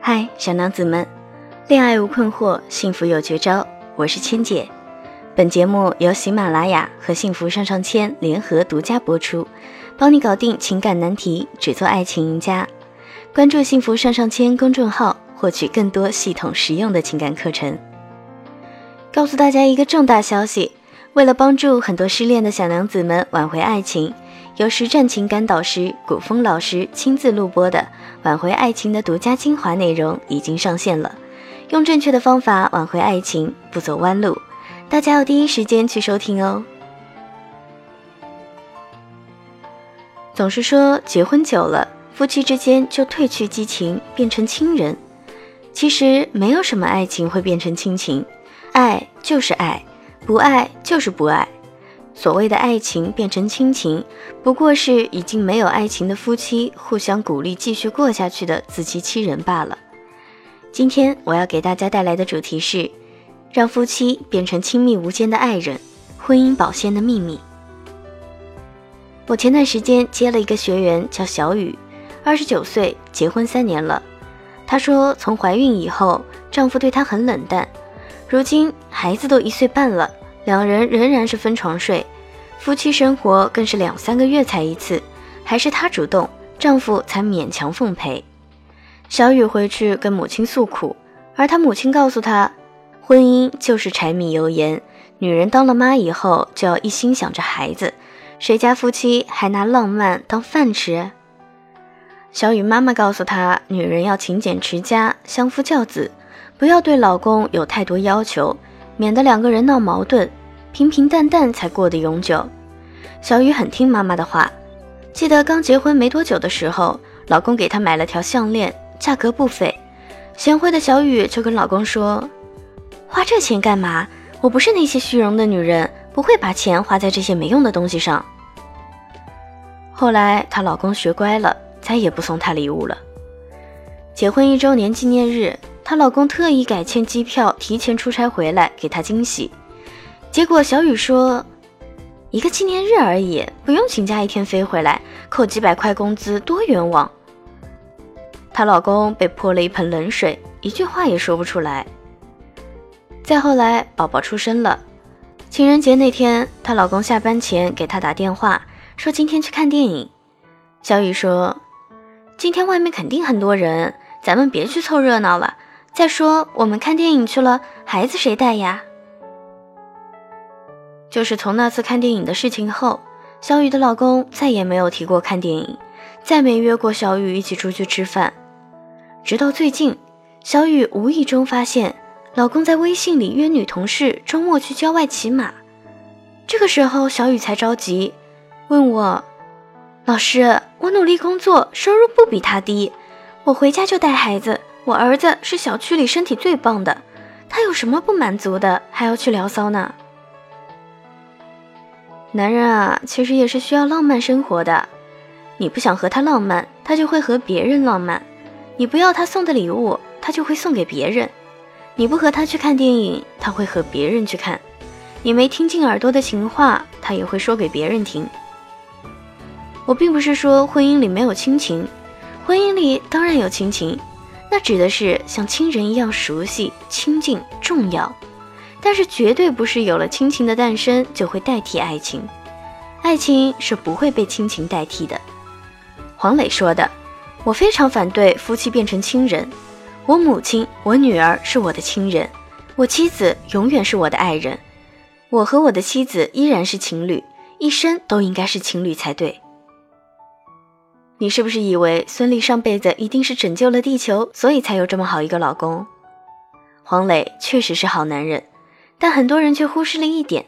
嗨，小娘子们，恋爱无困惑，幸福有绝招。我是千姐。本节目由喜马拉雅和幸福上上签联合独家播出，帮你搞定情感难题，只做爱情赢家。关注幸福上上签公众号，获取更多系统实用的情感课程。告诉大家一个重大消息：为了帮助很多失恋的小娘子们挽回爱情，由实战情感导师古风老师亲自录播的挽回爱情的独家精华内容已经上线了。用正确的方法挽回爱情，不走弯路。大家要第一时间去收听哦。总是说结婚久了，夫妻之间就褪去激情，变成亲人。其实没有什么爱情会变成亲情，爱就是爱，不爱就是不爱。所谓的爱情变成亲情，不过是已经没有爱情的夫妻互相鼓励继续过下去的自欺欺人罢了。今天我要给大家带来的主题是。让夫妻变成亲密无间的爱人，婚姻保鲜的秘密。我前段时间接了一个学员，叫小雨，二十九岁，结婚三年了。她说，从怀孕以后，丈夫对她很冷淡。如今孩子都一岁半了，两人仍然是分床睡，夫妻生活更是两三个月才一次，还是她主动，丈夫才勉强奉陪。小雨回去跟母亲诉苦，而她母亲告诉她。婚姻就是柴米油盐，女人当了妈以后就要一心想着孩子，谁家夫妻还拿浪漫当饭吃？小雨妈妈告诉她，女人要勤俭持家，相夫教子，不要对老公有太多要求，免得两个人闹矛盾，平平淡淡才过得永久。小雨很听妈妈的话，记得刚结婚没多久的时候，老公给她买了条项链，价格不菲，贤惠的小雨就跟老公说。花这钱干嘛？我不是那些虚荣的女人，不会把钱花在这些没用的东西上。后来她老公学乖了，再也不送她礼物了。结婚一周年纪念日，她老公特意改签机票，提前出差回来给她惊喜。结果小雨说：“一个纪念日而已，不用请假一天飞回来，扣几百块工资多冤枉。”她老公被泼了一盆冷水，一句话也说不出来。再后来，宝宝出生了。情人节那天，她老公下班前给她打电话，说今天去看电影。小雨说：“今天外面肯定很多人，咱们别去凑热闹了。再说我们看电影去了，孩子谁带呀？”就是从那次看电影的事情后，小雨的老公再也没有提过看电影，再没约过小雨一起出去吃饭。直到最近，小雨无意中发现。老公在微信里约女同事周末去郊外骑马，这个时候小雨才着急，问我：“老师，我努力工作，收入不比他低，我回家就带孩子，我儿子是小区里身体最棒的，他有什么不满足的，还要去聊骚呢？”男人啊，其实也是需要浪漫生活的，你不想和他浪漫，他就会和别人浪漫；你不要他送的礼物，他就会送给别人。你不和他去看电影，他会和别人去看；你没听进耳朵的情话，他也会说给别人听。我并不是说婚姻里没有亲情，婚姻里当然有亲情，那指的是像亲人一样熟悉、亲近、重要。但是绝对不是有了亲情的诞生就会代替爱情，爱情是不会被亲情代替的。黄磊说的：“我非常反对夫妻变成亲人。”我母亲、我女儿是我的亲人，我妻子永远是我的爱人，我和我的妻子依然是情侣，一生都应该是情侣才对。你是不是以为孙俪上辈子一定是拯救了地球，所以才有这么好一个老公？黄磊确实是好男人，但很多人却忽视了一点：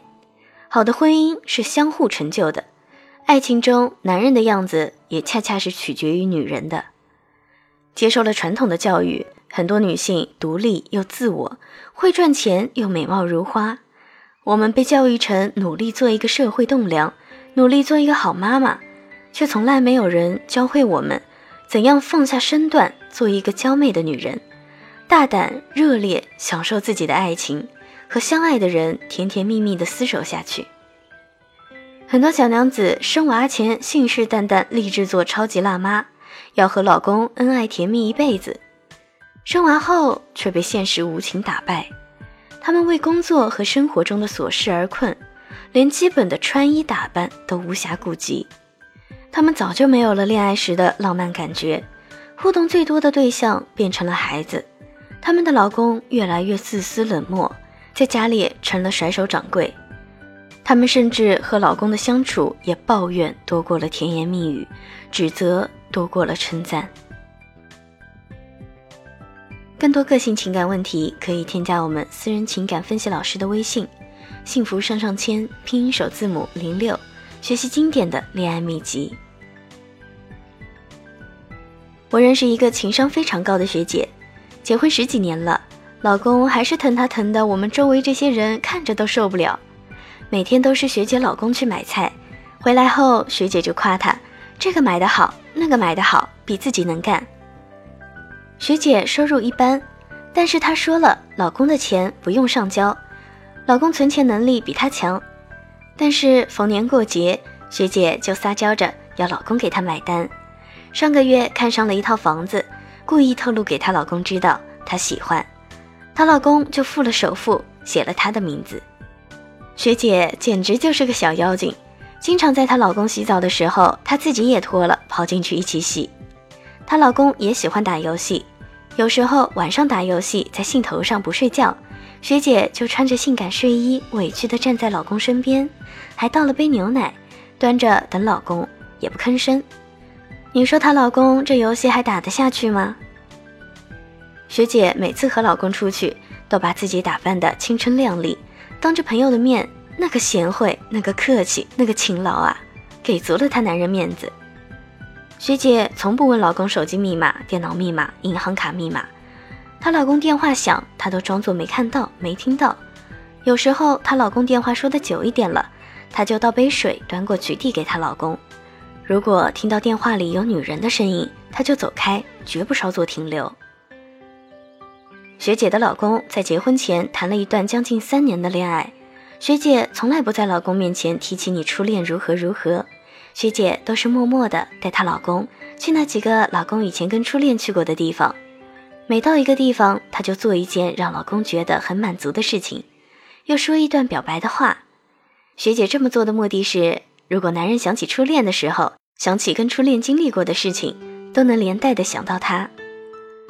好的婚姻是相互成就的，爱情中男人的样子也恰恰是取决于女人的。接受了传统的教育。很多女性独立又自我，会赚钱又美貌如花。我们被教育成努力做一个社会栋梁，努力做一个好妈妈，却从来没有人教会我们怎样放下身段，做一个娇媚的女人，大胆热烈享受自己的爱情，和相爱的人甜甜蜜蜜的厮守下去。很多小娘子生娃前信誓旦旦立志做超级辣妈，要和老公恩爱甜蜜一辈子。生娃后却被现实无情打败。他们为工作和生活中的琐事而困，连基本的穿衣打扮都无暇顾及。他们早就没有了恋爱时的浪漫感觉，互动最多的对象变成了孩子。他们的老公越来越自私冷漠，在家里成了甩手掌柜。他们甚至和老公的相处也抱怨多过了甜言蜜语，指责多过了称赞。更多个性情感问题，可以添加我们私人情感分析老师的微信“幸福上上签”拼音首字母零六，学习经典的恋爱秘籍。我认识一个情商非常高的学姐，结婚十几年了，老公还是疼她疼的，我们周围这些人看着都受不了。每天都是学姐老公去买菜，回来后学姐就夸他，这个买的好，那个买的好，比自己能干。学姐收入一般，但是她说了，老公的钱不用上交，老公存钱能力比她强。但是逢年过节，学姐就撒娇着要老公给她买单。上个月看上了一套房子，故意透露给她老公知道，她喜欢，她老公就付了首付，写了她的名字。学姐简直就是个小妖精，经常在她老公洗澡的时候，她自己也脱了跑进去一起洗。她老公也喜欢打游戏，有时候晚上打游戏在兴头上不睡觉，学姐就穿着性感睡衣，委屈地站在老公身边，还倒了杯牛奶，端着等老公，也不吭声。你说她老公这游戏还打得下去吗？学姐每次和老公出去，都把自己打扮得青春靓丽。当着朋友的面，那个贤惠，那个客气，那个勤劳啊，给足了她男人面子。学姐从不问老公手机密码、电脑密码、银行卡密码，她老公电话响，她都装作没看到、没听到。有时候她老公电话说的久一点了，她就倒杯水端过去递给她老公。如果听到电话里有女人的声音，她就走开，绝不稍作停留。学姐的老公在结婚前谈了一段将近三年的恋爱，学姐从来不在老公面前提起你初恋如何如何，学姐都是默默的带她老公去那几个老公以前跟初恋去过的地方，每到一个地方，她就做一件让老公觉得很满足的事情，又说一段表白的话。学姐这么做的目的是，如果男人想起初恋的时候，想起跟初恋经历过的事情，都能连带的想到他。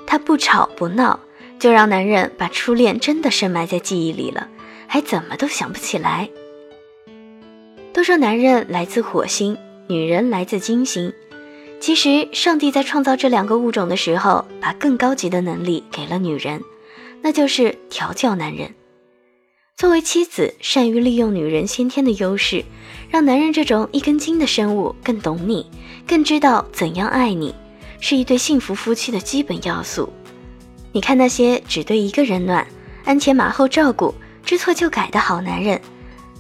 他不吵不闹。就让男人把初恋真的深埋在记忆里了，还怎么都想不起来。都说男人来自火星，女人来自金星。其实上帝在创造这两个物种的时候，把更高级的能力给了女人，那就是调教男人。作为妻子，善于利用女人先天的优势，让男人这种一根筋的生物更懂你，更知道怎样爱你，是一对幸福夫妻的基本要素。你看那些只对一个人暖、鞍前马后照顾、知错就改的好男人，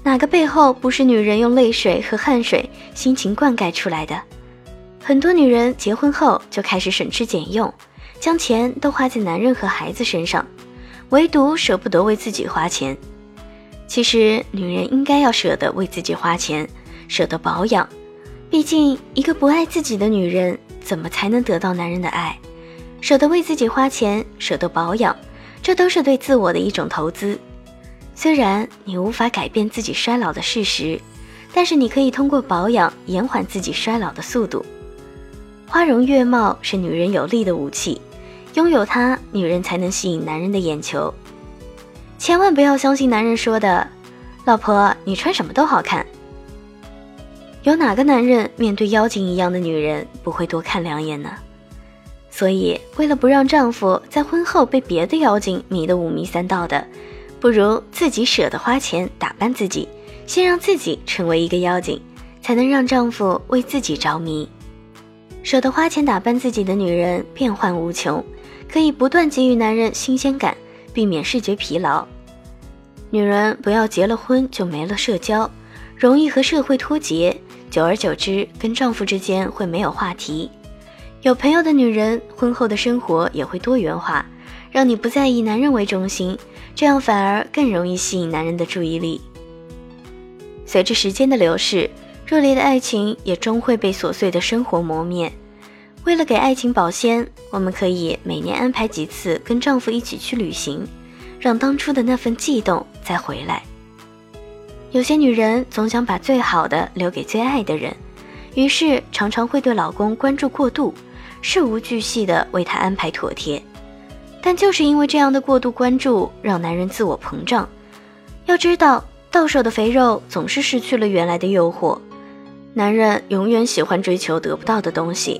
哪个背后不是女人用泪水和汗水、辛勤灌溉出来的？很多女人结婚后就开始省吃俭用，将钱都花在男人和孩子身上，唯独舍不得为自己花钱。其实，女人应该要舍得为自己花钱，舍得保养。毕竟，一个不爱自己的女人，怎么才能得到男人的爱？舍得为自己花钱，舍得保养，这都是对自我的一种投资。虽然你无法改变自己衰老的事实，但是你可以通过保养延缓自己衰老的速度。花容月貌是女人有力的武器，拥有它，女人才能吸引男人的眼球。千万不要相信男人说的“老婆，你穿什么都好看”。有哪个男人面对妖精一样的女人不会多看两眼呢？所以，为了不让丈夫在婚后被别的妖精迷得五迷三道的，不如自己舍得花钱打扮自己，先让自己成为一个妖精，才能让丈夫为自己着迷。舍得花钱打扮自己的女人变幻无穷，可以不断给予男人新鲜感，避免视觉疲劳。女人不要结了婚就没了社交，容易和社会脱节，久而久之跟丈夫之间会没有话题。有朋友的女人，婚后的生活也会多元化，让你不再以男人为中心，这样反而更容易吸引男人的注意力。随着时间的流逝，热烈的爱情也终会被琐碎的生活磨灭。为了给爱情保鲜，我们可以每年安排几次跟丈夫一起去旅行，让当初的那份悸动再回来。有些女人总想把最好的留给最爱的人，于是常常会对老公关注过度，事无巨细的为他安排妥帖。但就是因为这样的过度关注，让男人自我膨胀。要知道，到手的肥肉总是失去了原来的诱惑。男人永远喜欢追求得不到的东西。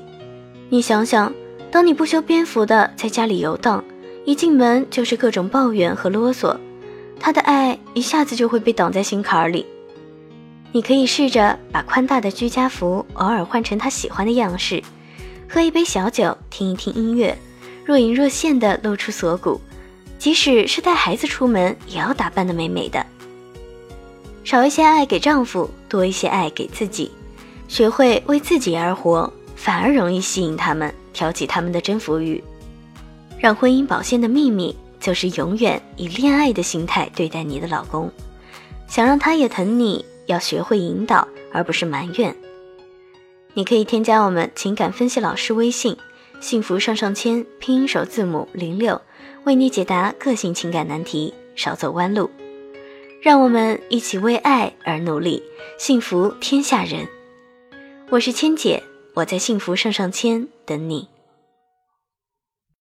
你想想，当你不修边幅的在家里游荡，一进门就是各种抱怨和啰嗦。他的爱一下子就会被挡在心坎里。你可以试着把宽大的居家服偶尔换成他喜欢的样式，喝一杯小酒，听一听音乐，若隐若现的露出锁骨。即使是带孩子出门，也要打扮的美美的。少一些爱给丈夫，多一些爱给自己，学会为自己而活，反而容易吸引他们，挑起他们的征服欲。让婚姻保鲜的秘密。就是永远以恋爱的心态对待你的老公，想让他也疼你，要学会引导，而不是埋怨。你可以添加我们情感分析老师微信“幸福上上签”拼音首字母零六，为你解答个性情感难题，少走弯路。让我们一起为爱而努力，幸福天下人。我是千姐，我在幸福上上签等你。